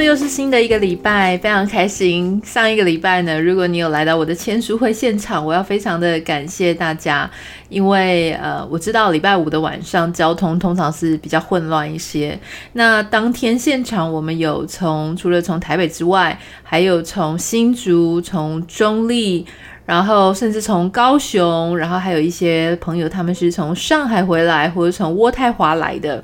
又是新的一个礼拜，非常开心。上一个礼拜呢，如果你有来到我的签书会现场，我要非常的感谢大家，因为呃，我知道礼拜五的晚上交通通常是比较混乱一些。那当天现场我们有从除了从台北之外，还有从新竹、从中坜，然后甚至从高雄，然后还有一些朋友他们是从上海回来，或者从渥太华来的。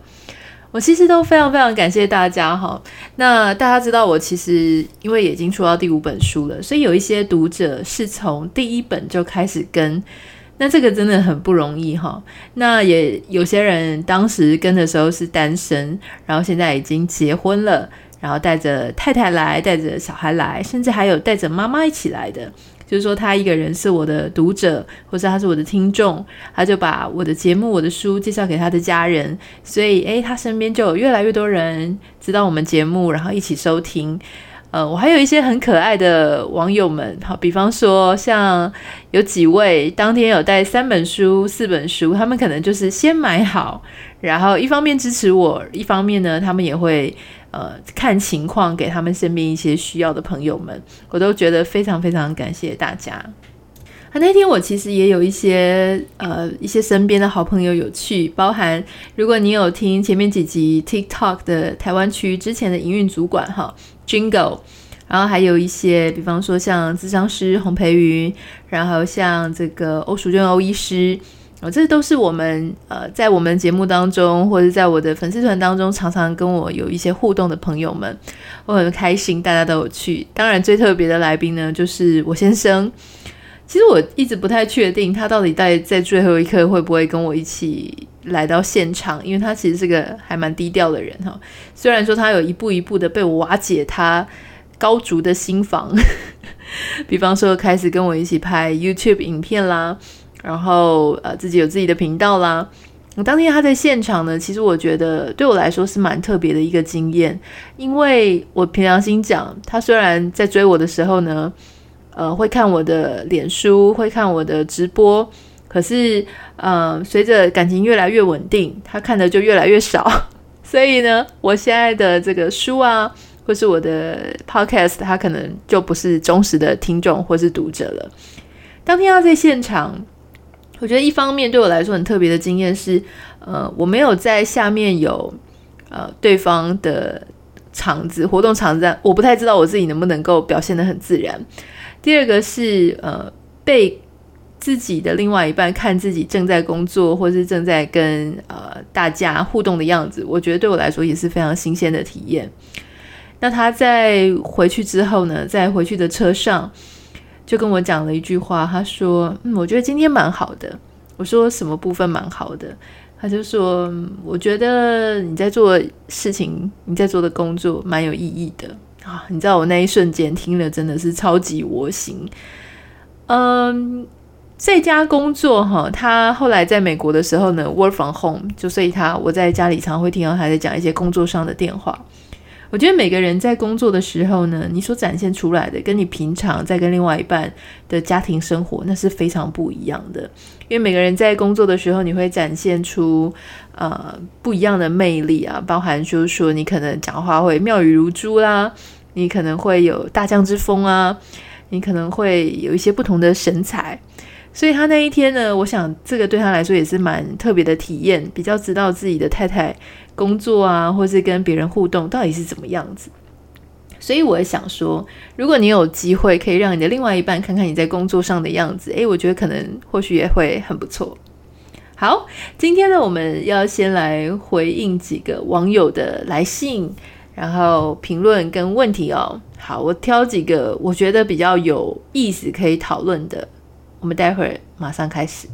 我其实都非常非常感谢大家哈。那大家知道我其实因为已经出到第五本书了，所以有一些读者是从第一本就开始跟，那这个真的很不容易哈。那也有些人当时跟的时候是单身，然后现在已经结婚了，然后带着太太来，带着小孩来，甚至还有带着妈妈一起来的。就是说，他一个人是我的读者，或者他是我的听众，他就把我的节目、我的书介绍给他的家人，所以，诶，他身边就有越来越多人知道我们节目，然后一起收听。呃，我还有一些很可爱的网友们，好，比方说像有几位当天有带三本书、四本书，他们可能就是先买好，然后一方面支持我，一方面呢，他们也会。呃，看情况给他们身边一些需要的朋友们，我都觉得非常非常感谢大家。啊，那天我其实也有一些呃一些身边的好朋友有去，包含如果你有听前面几集 TikTok 的台湾区之前的营运主管哈 Jingle，然后还有一些比方说像咨商师洪培云，然后像这个欧淑娟欧医师。哦，这都是我们呃，在我们节目当中，或者在我的粉丝团当中，常常跟我有一些互动的朋友们，我很开心，大家都有去。当然，最特别的来宾呢，就是我先生。其实我一直不太确定他到底在在最后一刻会不会跟我一起来到现场，因为他其实是个还蛮低调的人哈。虽然说他有一步一步的被我瓦解他高筑的心防，比方说开始跟我一起拍 YouTube 影片啦。然后呃，自己有自己的频道啦。当天他在现场呢，其实我觉得对我来说是蛮特别的一个经验，因为我凭良心讲，他虽然在追我的时候呢，呃，会看我的脸书，会看我的直播，可是呃，随着感情越来越稳定，他看的就越来越少。所以呢，我现在的这个书啊，或是我的 podcast，他可能就不是忠实的听众或是读者了。当天他在现场。我觉得一方面对我来说很特别的经验是，呃，我没有在下面有呃对方的场子活动场子，我不太知道我自己能不能够表现得很自然。第二个是呃被自己的另外一半看自己正在工作或是正在跟呃大家互动的样子，我觉得对我来说也是非常新鲜的体验。那他在回去之后呢，在回去的车上。就跟我讲了一句话，他说：“嗯，我觉得今天蛮好的。”我说：“什么部分蛮好的？”他就说：“我觉得你在做事情，你在做的工作蛮有意义的啊！”你知道我那一瞬间听了真的是超级窝心。嗯，在家工作哈，他后来在美国的时候呢，work from home，就所以他我在家里常会听到他在讲一些工作上的电话。我觉得每个人在工作的时候呢，你所展现出来的，跟你平常在跟另外一半的家庭生活，那是非常不一样的。因为每个人在工作的时候，你会展现出呃不一样的魅力啊，包含就是说你可能讲话会妙语如珠啦，你可能会有大将之风啊，你可能会有一些不同的神采。所以他那一天呢，我想这个对他来说也是蛮特别的体验，比较知道自己的太太。工作啊，或是跟别人互动，到底是怎么样子？所以我也想说，如果你有机会可以让你的另外一半看看你在工作上的样子，诶，我觉得可能或许也会很不错。好，今天呢，我们要先来回应几个网友的来信，然后评论跟问题哦。好，我挑几个我觉得比较有意思可以讨论的，我们待会儿马上开始。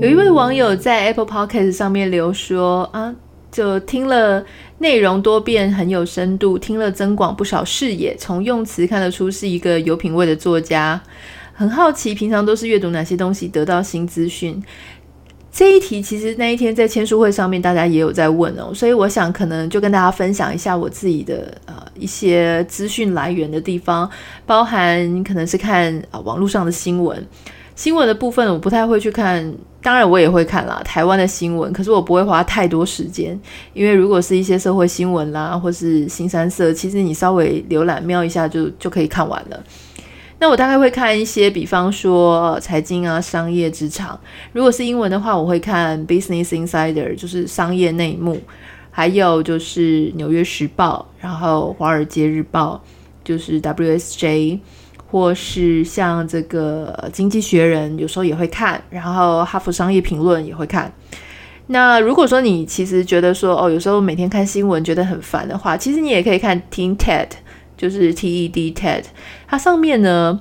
有一位网友在 Apple Podcast 上面留说啊，就听了内容多变，很有深度，听了增广不少视野，从用词看得出是一个有品味的作家。很好奇，平常都是阅读哪些东西，得到新资讯？这一题其实那一天在签书会上面大家也有在问哦，所以我想可能就跟大家分享一下我自己的呃一些资讯来源的地方，包含可能是看啊、网络上的新闻，新闻的部分我不太会去看，当然我也会看啦台湾的新闻，可是我不会花太多时间，因为如果是一些社会新闻啦或是新三色，其实你稍微浏览瞄一下就就可以看完了。那我大概会看一些，比方说财经啊、商业、职场。如果是英文的话，我会看 Business Insider，就是商业内幕；还有就是纽约时报，然后华尔街日报，就是 WSJ，或是像这个经济学人，有时候也会看。然后哈佛商业评论也会看。那如果说你其实觉得说哦，有时候每天看新闻觉得很烦的话，其实你也可以看听 TED。就是 TED TED，它上面呢，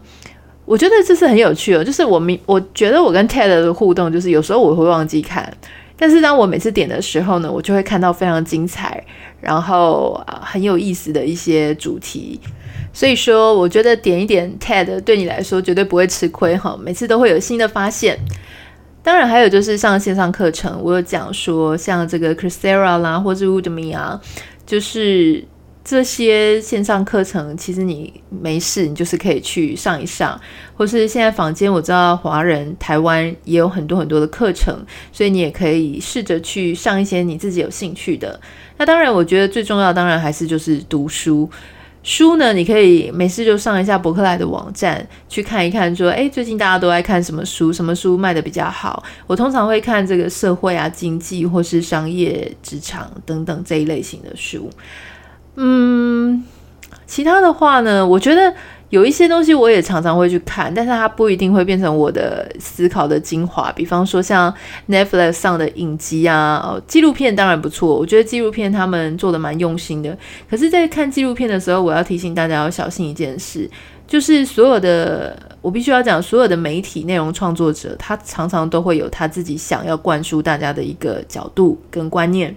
我觉得这是很有趣的。就是我明，我觉得我跟 TED 的互动，就是有时候我会忘记看，但是当我每次点的时候呢，我就会看到非常精彩，然后啊很有意思的一些主题。所以说，我觉得点一点 TED 对你来说绝对不会吃亏哈，每次都会有新的发现。当然还有就是上线上课程，我有讲说像这个 Coursera 啦，或是 Udemy 啊，就是。这些线上课程，其实你没事，你就是可以去上一上，或是现在坊间我知道华人台湾也有很多很多的课程，所以你也可以试着去上一些你自己有兴趣的。那当然，我觉得最重要，当然还是就是读书。书呢，你可以没事就上一下博客来的网站去看一看，说，诶，最近大家都在看什么书，什么书卖得比较好。我通常会看这个社会啊、经济或是商业、职场等等这一类型的书。嗯，其他的话呢，我觉得有一些东西我也常常会去看，但是它不一定会变成我的思考的精华。比方说像 Netflix 上的影集啊，哦，纪录片当然不错，我觉得纪录片他们做的蛮用心的。可是，在看纪录片的时候，我要提醒大家要小心一件事，就是所有的我必须要讲，所有的媒体内容创作者，他常常都会有他自己想要灌输大家的一个角度跟观念。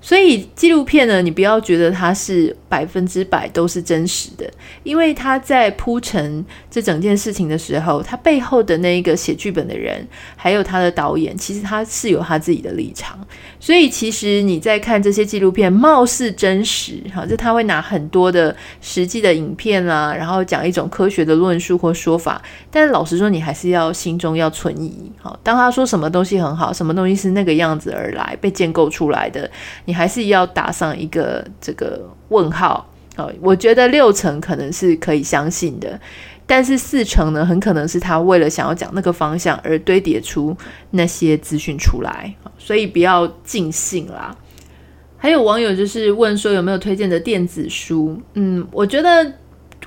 所以纪录片呢，你不要觉得它是百分之百都是真实的，因为他在铺陈这整件事情的时候，他背后的那一个写剧本的人，还有他的导演，其实他是有他自己的立场。所以其实你在看这些纪录片，貌似真实，哈，就他会拿很多的实际的影片啊，然后讲一种科学的论述或说法。但是老实说，你还是要心中要存疑，哈。当他说什么东西很好，什么东西是那个样子而来被建构出来的，你还是要打上一个这个问号。好，我觉得六成可能是可以相信的。但是四成呢，很可能是他为了想要讲那个方向而堆叠出那些资讯出来，所以不要尽信啦。还有网友就是问说有没有推荐的电子书？嗯，我觉得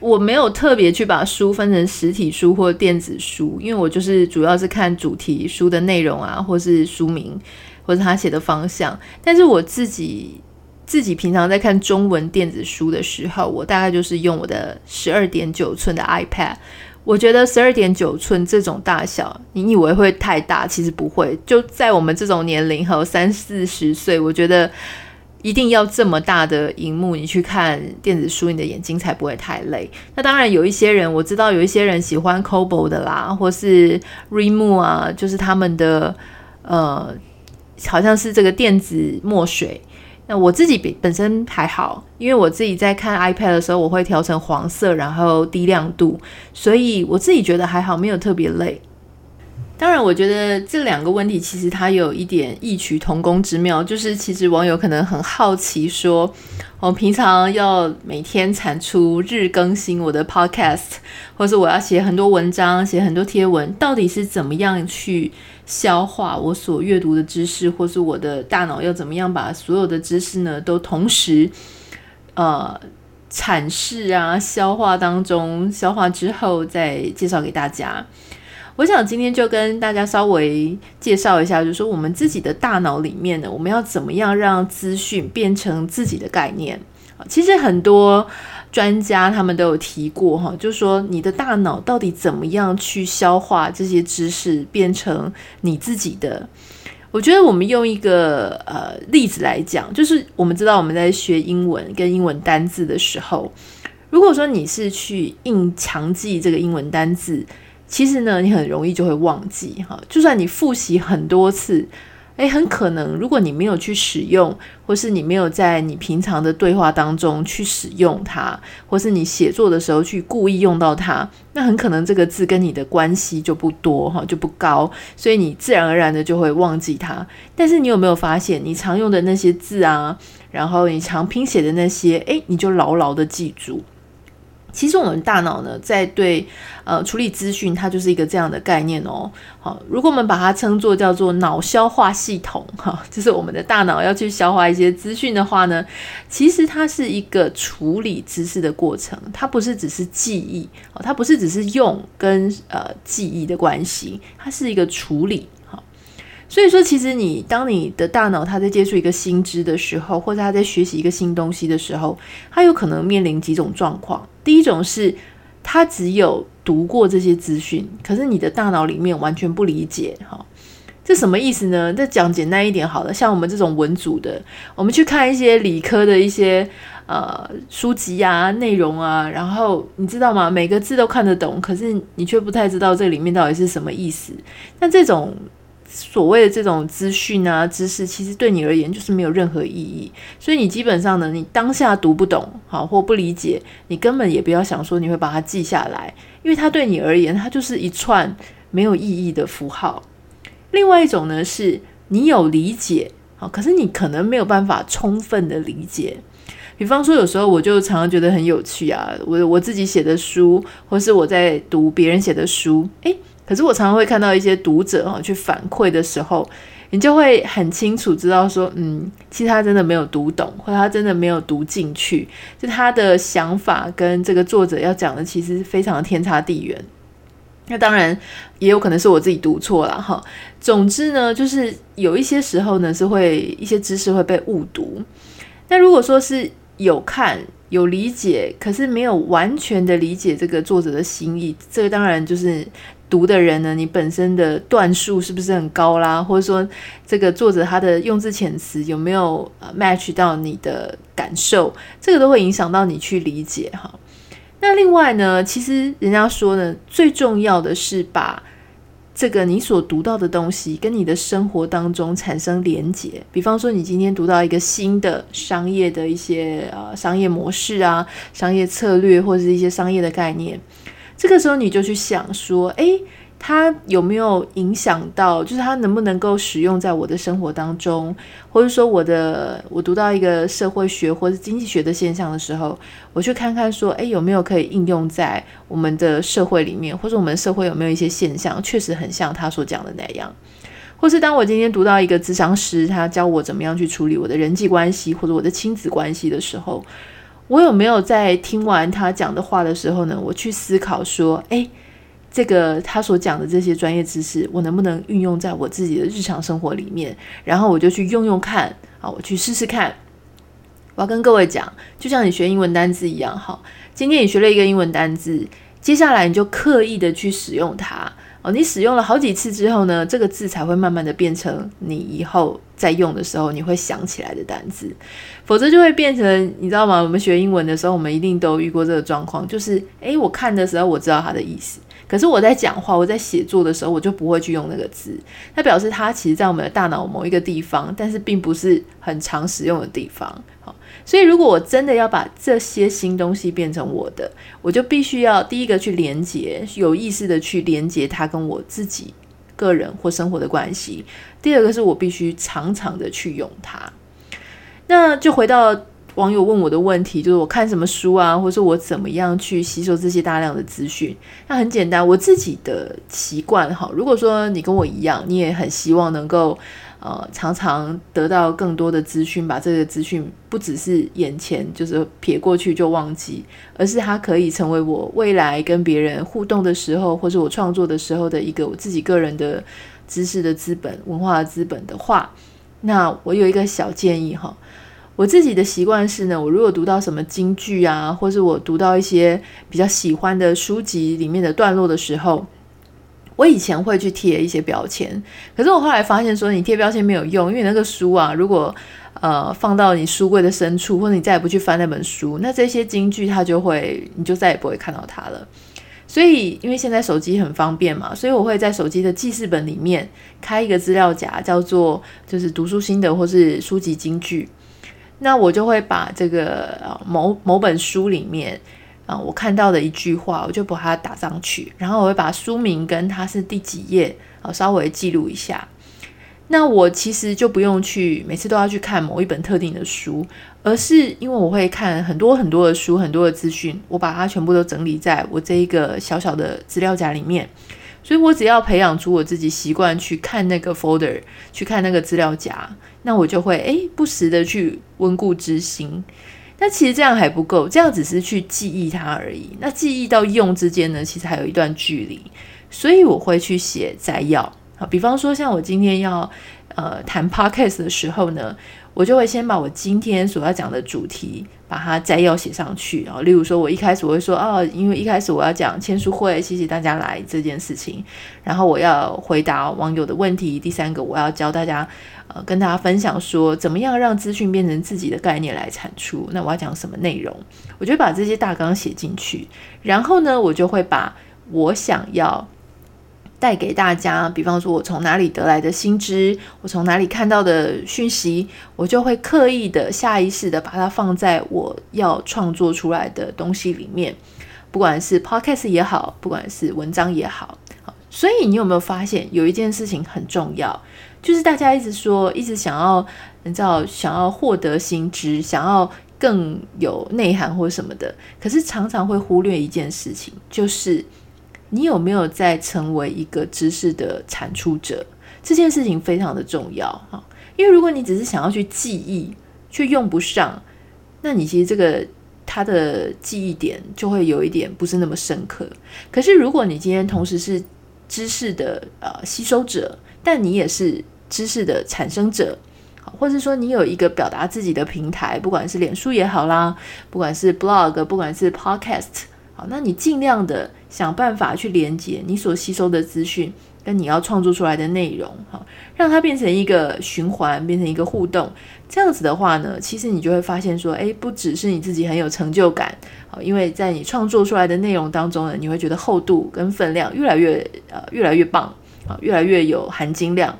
我没有特别去把书分成实体书或电子书，因为我就是主要是看主题书的内容啊，或是书名，或是他写的方向。但是我自己。自己平常在看中文电子书的时候，我大概就是用我的十二点九寸的 iPad。我觉得十二点九寸这种大小，你以为会太大，其实不会。就在我们这种年龄和三四十岁，我觉得一定要这么大的荧幕，你去看电子书，你的眼睛才不会太累。那当然有一些人，我知道有一些人喜欢 Cobo 的啦，或是 Remu 啊，就是他们的呃，好像是这个电子墨水。那我自己比本身还好，因为我自己在看 iPad 的时候，我会调成黄色，然后低亮度，所以我自己觉得还好，没有特别累。当然，我觉得这两个问题其实它有一点异曲同工之妙，就是其实网友可能很好奇说，我平常要每天产出日更新我的 Podcast，或是我要写很多文章、写很多贴文，到底是怎么样去消化我所阅读的知识，或是我的大脑要怎么样把所有的知识呢都同时呃阐释啊、消化当中，消化之后再介绍给大家。我想今天就跟大家稍微介绍一下，就是说我们自己的大脑里面呢，我们要怎么样让资讯变成自己的概念？其实很多专家他们都有提过哈，就是说你的大脑到底怎么样去消化这些知识，变成你自己的？我觉得我们用一个呃例子来讲，就是我们知道我们在学英文跟英文单字的时候，如果说你是去硬强记这个英文单字。其实呢，你很容易就会忘记哈。就算你复习很多次。诶，很可能，如果你没有去使用，或是你没有在你平常的对话当中去使用它，或是你写作的时候去故意用到它，那很可能这个字跟你的关系就不多哈，就不高，所以你自然而然的就会忘记它。但是你有没有发现，你常用的那些字啊，然后你常拼写的那些，诶，你就牢牢的记住。其实我们大脑呢，在对呃处理资讯，它就是一个这样的概念哦。好，如果我们把它称作叫做脑消化系统，哈，就是我们的大脑要去消化一些资讯的话呢，其实它是一个处理知识的过程，它不是只是记忆，它不是只是用跟呃记忆的关系，它是一个处理。所以说，其实你当你的大脑它在接触一个新知的时候，或者它在学习一个新东西的时候，它有可能面临几种状况。第一种是，它只有读过这些资讯，可是你的大脑里面完全不理解。哈，这什么意思呢？这讲简单一点好了，像我们这种文组的，我们去看一些理科的一些呃书籍啊、内容啊，然后你知道吗？每个字都看得懂，可是你却不太知道这里面到底是什么意思。那这种。所谓的这种资讯啊、知识，其实对你而言就是没有任何意义。所以你基本上呢，你当下读不懂，好或不理解，你根本也不要想说你会把它记下来，因为它对你而言，它就是一串没有意义的符号。另外一种呢，是你有理解，好，可是你可能没有办法充分的理解。比方说，有时候我就常常觉得很有趣啊，我我自己写的书，或是我在读别人写的书，诶。可是我常常会看到一些读者哈去反馈的时候，你就会很清楚知道说，嗯，其实他真的没有读懂，或者他真的没有读进去，就他的想法跟这个作者要讲的其实非常的天差地远。那当然也有可能是我自己读错了哈。总之呢，就是有一些时候呢是会一些知识会被误读。那如果说是有看有理解，可是没有完全的理解这个作者的心意，这个当然就是。读的人呢，你本身的段数是不是很高啦？或者说，这个作者他的用字遣词有没有 match 到你的感受？这个都会影响到你去理解哈。那另外呢，其实人家说呢，最重要的是把这个你所读到的东西跟你的生活当中产生连结。比方说，你今天读到一个新的商业的一些呃商业模式啊、商业策略或者是一些商业的概念。这个时候你就去想说，诶，它有没有影响到？就是它能不能够使用在我的生活当中，或者说我的我读到一个社会学或者经济学的现象的时候，我去看看说，诶，有没有可以应用在我们的社会里面，或者我们社会有没有一些现象确实很像他所讲的那样？或是当我今天读到一个咨商师，他教我怎么样去处理我的人际关系或者我的亲子关系的时候。我有没有在听完他讲的话的时候呢，我去思考说，诶，这个他所讲的这些专业知识，我能不能运用在我自己的日常生活里面？然后我就去用用看，啊，我去试试看。我要跟各位讲，就像你学英文单字一样，哈，今天你学了一个英文单字，接下来你就刻意的去使用它。哦，你使用了好几次之后呢，这个字才会慢慢的变成你以后在用的时候你会想起来的单字，否则就会变成你知道吗？我们学英文的时候，我们一定都遇过这个状况，就是诶，我看的时候我知道它的意思，可是我在讲话、我在写作的时候，我就不会去用那个字，它表示它其实在我们的大脑某一个地方，但是并不是很常使用的地方。好。所以，如果我真的要把这些新东西变成我的，我就必须要第一个去连接，有意识的去连接它跟我自己个人或生活的关系。第二个是我必须常常的去用它。那就回到网友问我的问题，就是我看什么书啊，或者我怎么样去吸收这些大量的资讯？那很简单，我自己的习惯哈。如果说你跟我一样，你也很希望能够。呃，常常得到更多的资讯，把这个资讯不只是眼前就是撇过去就忘记，而是它可以成为我未来跟别人互动的时候，或者我创作的时候的一个我自己个人的知识的资本、文化的资本的话，那我有一个小建议哈，我自己的习惯是呢，我如果读到什么金句啊，或是我读到一些比较喜欢的书籍里面的段落的时候。我以前会去贴一些标签，可是我后来发现说，你贴标签没有用，因为那个书啊，如果呃放到你书柜的深处，或者你再也不去翻那本书，那这些金句它就会，你就再也不会看到它了。所以因为现在手机很方便嘛，所以我会在手机的记事本里面开一个资料夹，叫做就是读书心得或是书籍金句。那我就会把这个某某本书里面啊，我看到的一句话，我就把它打上去，然后我会把书名跟它是第几页啊，稍微记录一下。那我其实就不用去每次都要去看某一本特定的书，而是因为我会看很多很多的书，很多的资讯，我把它全部都整理在我这一个小小的资料夹里面。所以我只要培养出我自己习惯去看那个 folder，去看那个资料夹，那我就会诶不时的去温故知新。那其实这样还不够，这样只是去记忆它而已。那记忆到用之间呢，其实还有一段距离。所以我会去写摘要。好，比方说像我今天要呃谈 podcast 的时候呢，我就会先把我今天所要讲的主题把它摘要写上去。然后，例如说我一开始我会说哦，因为一开始我要讲签书会，谢谢大家来这件事情。然后我要回答网友的问题。第三个，我要教大家呃跟大家分享说，怎么样让资讯变成自己的概念来产出。那我要讲什么内容？我就把这些大纲写进去。然后呢，我就会把我想要。带给大家，比方说，我从哪里得来的新知，我从哪里看到的讯息，我就会刻意的、下意识的把它放在我要创作出来的东西里面，不管是 podcast 也好，不管是文章也好。所以你有没有发现，有一件事情很重要，就是大家一直说，一直想要，你知道，想要获得新知，想要更有内涵或什么的，可是常常会忽略一件事情，就是。你有没有在成为一个知识的产出者？这件事情非常的重要哈，因为如果你只是想要去记忆，却用不上，那你其实这个它的记忆点就会有一点不是那么深刻。可是如果你今天同时是知识的呃吸收者，但你也是知识的产生者，好或者说你有一个表达自己的平台，不管是脸书也好啦，不管是 blog，不管是 podcast。好，那你尽量的想办法去连接你所吸收的资讯跟你要创作出来的内容，哈，让它变成一个循环，变成一个互动。这样子的话呢，其实你就会发现说，诶，不只是你自己很有成就感，好，因为在你创作出来的内容当中呢，你会觉得厚度跟分量越来越呃越来越棒，啊，越来越有含金量。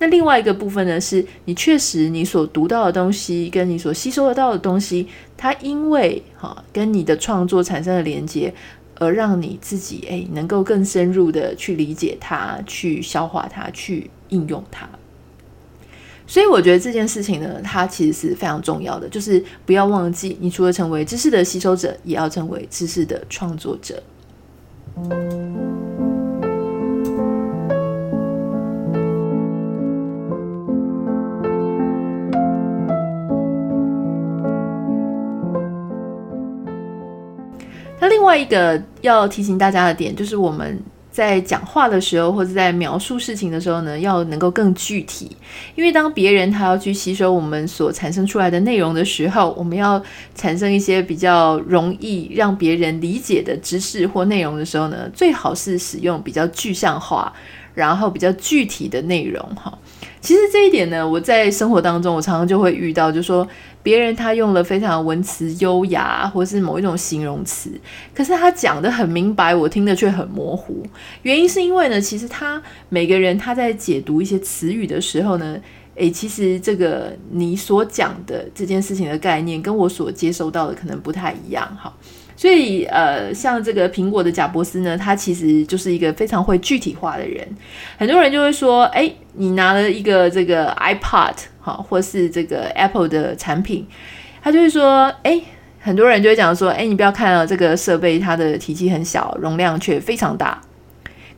那另外一个部分呢，是你确实你所读到的东西，跟你所吸收得到的东西，它因为哈跟你的创作产生了连接，而让你自己诶能够更深入的去理解它，去消化它，去应用它。所以我觉得这件事情呢，它其实是非常重要的，就是不要忘记，你除了成为知识的吸收者，也要成为知识的创作者。另外一个要提醒大家的点，就是我们在讲话的时候，或者在描述事情的时候呢，要能够更具体。因为当别人他要去吸收我们所产生出来的内容的时候，我们要产生一些比较容易让别人理解的知识或内容的时候呢，最好是使用比较具象化，然后比较具体的内容哈。其实这一点呢，我在生活当中，我常常就会遇到，就说别人他用了非常文词优雅，或是某一种形容词，可是他讲得很明白，我听得却很模糊。原因是因为呢，其实他每个人他在解读一些词语的时候呢，诶，其实这个你所讲的这件事情的概念，跟我所接收到的可能不太一样，哈。所以，呃，像这个苹果的贾伯斯呢，他其实就是一个非常会具体化的人。很多人就会说，哎，你拿了一个这个 iPod，或是这个 Apple 的产品，他就会说，哎，很多人就会讲说，哎，你不要看了这个设备，它的体积很小，容量却非常大。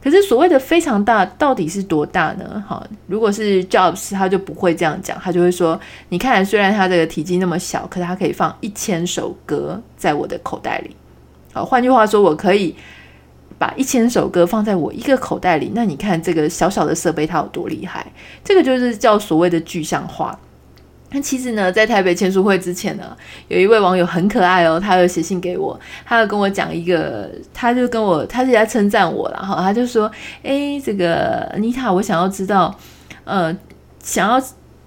可是所谓的非常大，到底是多大呢？好，如果是 Jobs，他就不会这样讲，他就会说：你看，虽然它这个体积那么小，可是它可以放一千首歌在我的口袋里。好，换句话说，我可以把一千首歌放在我一个口袋里。那你看这个小小的设备它有多厉害？这个就是叫所谓的具象化。那其实呢，在台北签书会之前呢，有一位网友很可爱哦，他有写信给我，他要跟我讲一个，他就跟我，他是在称赞我了哈，他就说，诶，这个妮塔，我想要知道，呃，想要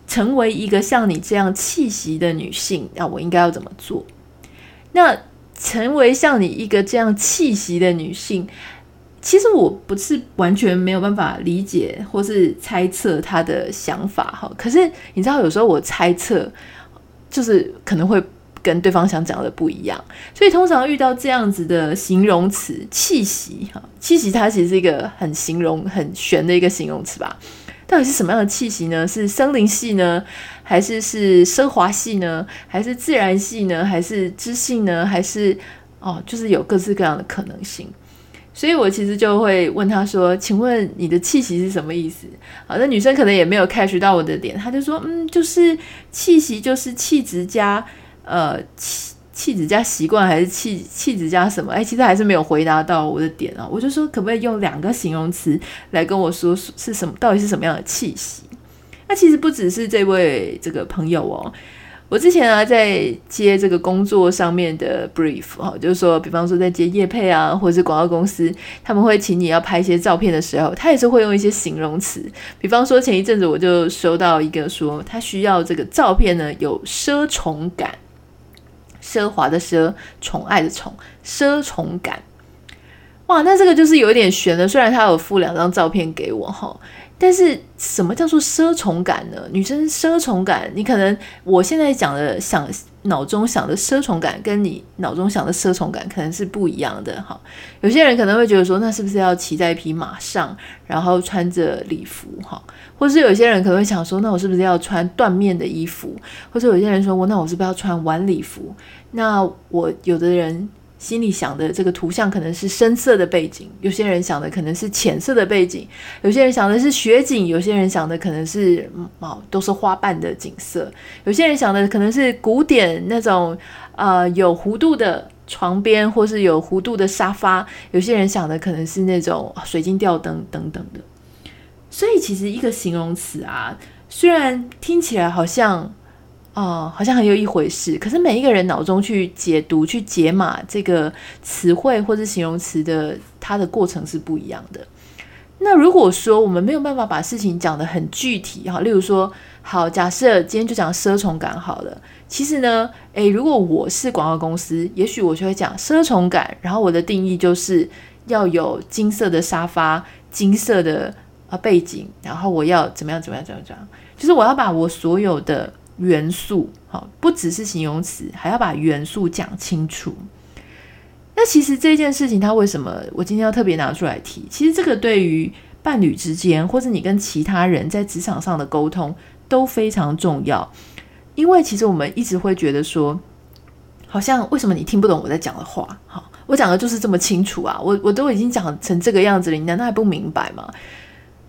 成为一个像你这样气息的女性，那我应该要怎么做？那成为像你一个这样气息的女性，其实我不是完全没有办法理解或是猜测她的想法哈。可是你知道，有时候我猜测就是可能会跟对方想讲的不一样，所以通常遇到这样子的形容词气息哈，气息它其实是一个很形容很玄的一个形容词吧。到底是什么样的气息呢？是森林系呢，还是是奢华系呢？还是自然系呢？还是知性呢？还是哦，就是有各式各样的可能性。所以我其实就会问他说：“请问你的气息是什么意思？”好，那女生可能也没有 catch 到我的点，她就说：“嗯，就是气息，就是气质加呃气。”气质加习惯还是气气质加什么？哎，其实还是没有回答到我的点啊！我就说，可不可以用两个形容词来跟我说是什么？到底是什么样的气息？那其实不只是这位这个朋友哦，我之前啊在接这个工作上面的 brief 哈，就是说，比方说在接业配啊，或者是广告公司，他们会请你要拍一些照片的时候，他也是会用一些形容词。比方说前一阵子我就收到一个说，他需要这个照片呢有奢宠感。奢华的奢，宠爱的宠，奢宠感，哇，那这个就是有一点悬了。虽然他有附两张照片给我哈，但是什么叫做奢宠感呢？女生奢宠感，你可能我现在讲的想。脑中想的奢宠感跟你脑中想的奢宠感可能是不一样的哈。有些人可能会觉得说，那是不是要骑在一匹马上，然后穿着礼服哈？或是有些人可能会想说，那我是不是要穿缎面的衣服？或者有些人说我那我是不是要穿晚礼服？那我有的人。心里想的这个图像可能是深色的背景，有些人想的可能是浅色的背景，有些人想的是雪景，有些人想的可能是哦都是花瓣的景色，有些人想的可能是古典那种呃有弧度的床边或是有弧度的沙发，有些人想的可能是那种水晶吊灯等等的。所以其实一个形容词啊，虽然听起来好像。哦，好像很有一回事。可是每一个人脑中去解读、去解码这个词汇或者形容词的，它的过程是不一样的。那如果说我们没有办法把事情讲得很具体，哈，例如说，好，假设今天就讲奢宠感好了。其实呢，诶，如果我是广告公司，也许我就会讲奢宠感，然后我的定义就是要有金色的沙发、金色的啊背景，然后我要怎么样怎么样怎么样，就是我要把我所有的。元素，好，不只是形容词，还要把元素讲清楚。那其实这件事情，它为什么我今天要特别拿出来提？其实这个对于伴侣之间，或者你跟其他人在职场上的沟通都非常重要。因为其实我们一直会觉得说，好像为什么你听不懂我在讲的话？好，我讲的就是这么清楚啊，我我都已经讲成这个样子了，你难道还不明白吗？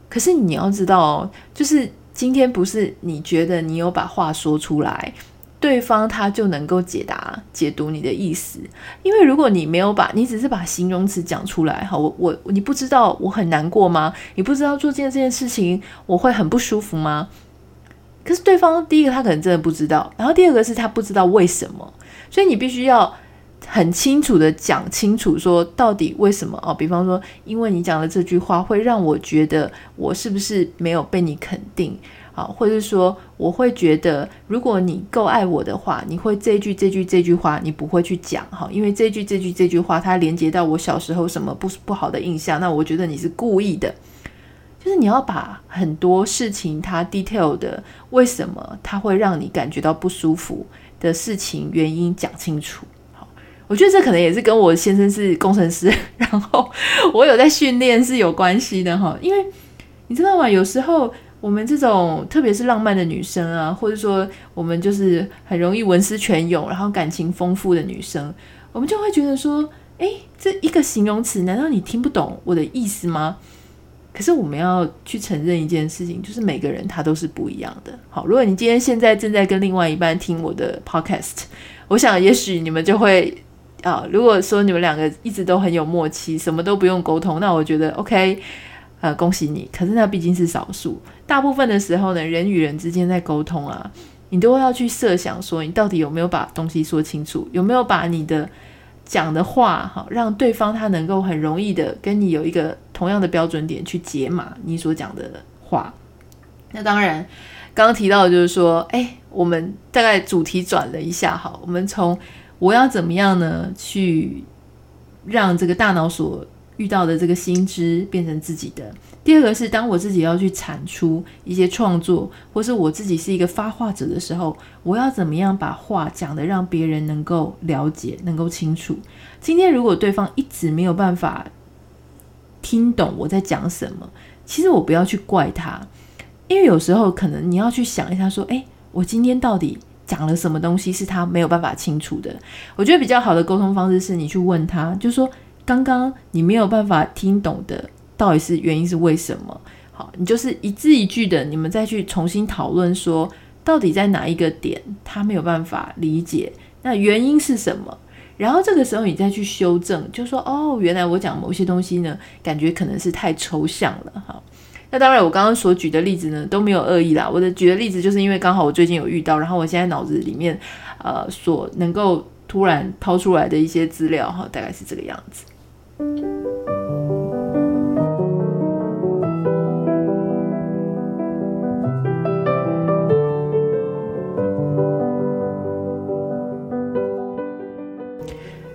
可是你要知道，就是。今天不是你觉得你有把话说出来，对方他就能够解答、解读你的意思。因为如果你没有把，你只是把形容词讲出来，好，我我你不知道我很难过吗？你不知道做这件这件事情我会很不舒服吗？可是对方第一个他可能真的不知道，然后第二个是他不知道为什么，所以你必须要。很清楚的讲清楚，说到底为什么哦？比方说，因为你讲的这句话会让我觉得我是不是没有被你肯定啊？或者说，我会觉得如果你够爱我的话，你会这句这句这句话你不会去讲哈？因为这句这句这句话它连接到我小时候什么不不好的印象，那我觉得你是故意的。就是你要把很多事情它 detail 的为什么它会让你感觉到不舒服的事情原因讲清楚。我觉得这可能也是跟我先生是工程师，然后我有在训练是有关系的哈。因为你知道吗？有时候我们这种特别是浪漫的女生啊，或者说我们就是很容易文思泉涌，然后感情丰富的女生，我们就会觉得说，诶，这一个形容词，难道你听不懂我的意思吗？可是我们要去承认一件事情，就是每个人他都是不一样的。好，如果你今天现在正在跟另外一半听我的 podcast，我想也许你们就会。啊，如果说你们两个一直都很有默契，什么都不用沟通，那我觉得 OK，呃，恭喜你。可是那毕竟是少数，大部分的时候呢，人与人之间在沟通啊，你都要去设想说，你到底有没有把东西说清楚，有没有把你的讲的话，哈，让对方他能够很容易的跟你有一个同样的标准点去解码你所讲的话。那当然，刚刚提到的就是说，哎，我们大概主题转了一下，哈，我们从。我要怎么样呢？去让这个大脑所遇到的这个新知变成自己的。第二个是，当我自己要去产出一些创作，或是我自己是一个发话者的时候，我要怎么样把话讲得让别人能够了解、能够清楚？今天如果对方一直没有办法听懂我在讲什么，其实我不要去怪他，因为有时候可能你要去想一下，说，诶，我今天到底讲了什么东西是他没有办法清楚的？我觉得比较好的沟通方式是你去问他，就说。刚刚你没有办法听懂的，到底是原因是为什么？好，你就是一字一句的，你们再去重新讨论说，到底在哪一个点他没有办法理解，那原因是什么？然后这个时候你再去修正，就说哦，原来我讲某些东西呢，感觉可能是太抽象了。哈，那当然我刚刚所举的例子呢都没有恶意啦，我的举的例子就是因为刚好我最近有遇到，然后我现在脑子里面呃所能够突然抛出来的一些资料哈，大概是这个样子。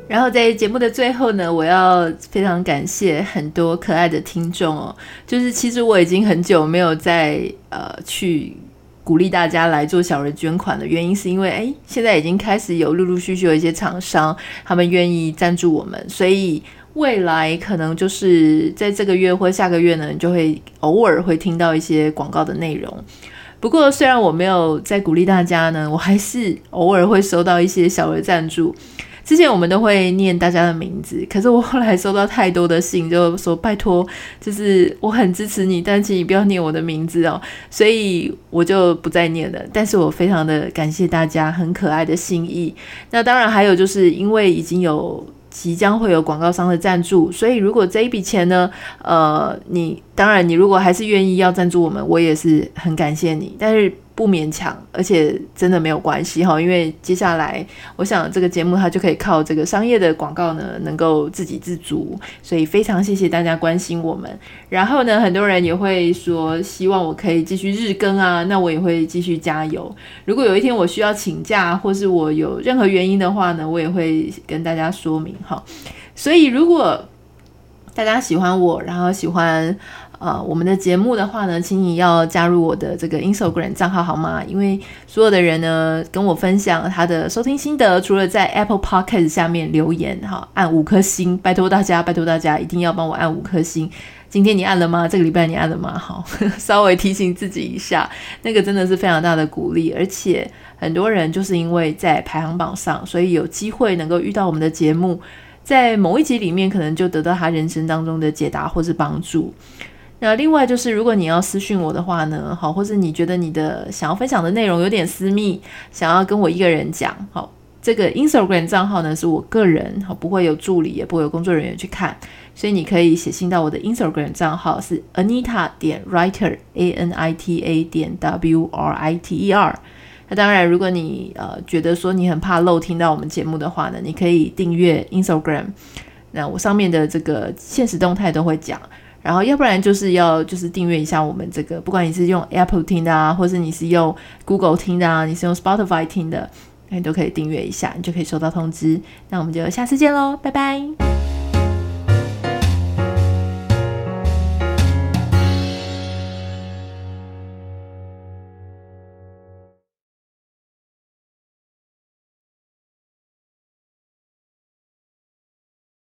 然后在节目的最后呢，我要非常感谢很多可爱的听众哦。就是其实我已经很久没有再呃去鼓励大家来做小额捐款的原因，是因为诶，现在已经开始有陆陆续续有一些厂商他们愿意赞助我们，所以。未来可能就是在这个月或下个月呢，就会偶尔会听到一些广告的内容。不过，虽然我没有在鼓励大家呢，我还是偶尔会收到一些小额赞助。之前我们都会念大家的名字，可是我后来收到太多的信，就说拜托，就是我很支持你，但请你不要念我的名字哦。所以我就不再念了。但是我非常的感谢大家很可爱的心意。那当然还有就是因为已经有。即将会有广告商的赞助，所以如果这一笔钱呢，呃，你当然你如果还是愿意要赞助我们，我也是很感谢你，但是。不勉强，而且真的没有关系哈，因为接下来我想这个节目它就可以靠这个商业的广告呢，能够自给自足，所以非常谢谢大家关心我们。然后呢，很多人也会说希望我可以继续日更啊，那我也会继续加油。如果有一天我需要请假，或是我有任何原因的话呢，我也会跟大家说明哈。所以如果大家喜欢我，然后喜欢。呃，我们的节目的话呢，请你要加入我的这个 Instagram 账号好吗？因为所有的人呢跟我分享他的收听心得，除了在 Apple Podcast 下面留言哈，按五颗星，拜托大家，拜托大家一定要帮我按五颗星。今天你按了吗？这个礼拜你按了吗？好，稍微提醒自己一下，那个真的是非常大的鼓励，而且很多人就是因为在排行榜上，所以有机会能够遇到我们的节目，在某一集里面可能就得到他人生当中的解答或是帮助。那另外就是，如果你要私讯我的话呢，好，或是你觉得你的想要分享的内容有点私密，想要跟我一个人讲，好，这个 Instagram 账号呢是我个人，好，不会有助理，也不会有工作人员去看，所以你可以写信到我的 Instagram 账号是 Anita 点 Writer A N I T A 点 W R I T E R。那当然，如果你呃觉得说你很怕漏听到我们节目的话呢，你可以订阅 Instagram，那我上面的这个现实动态都会讲。然后，要不然就是要就是订阅一下我们这个，不管你是用 Apple 听的啊，或是你是用 Google 听的啊，你是用 Spotify 听的，你都可以订阅一下，你就可以收到通知。那我们就下次见喽，拜拜。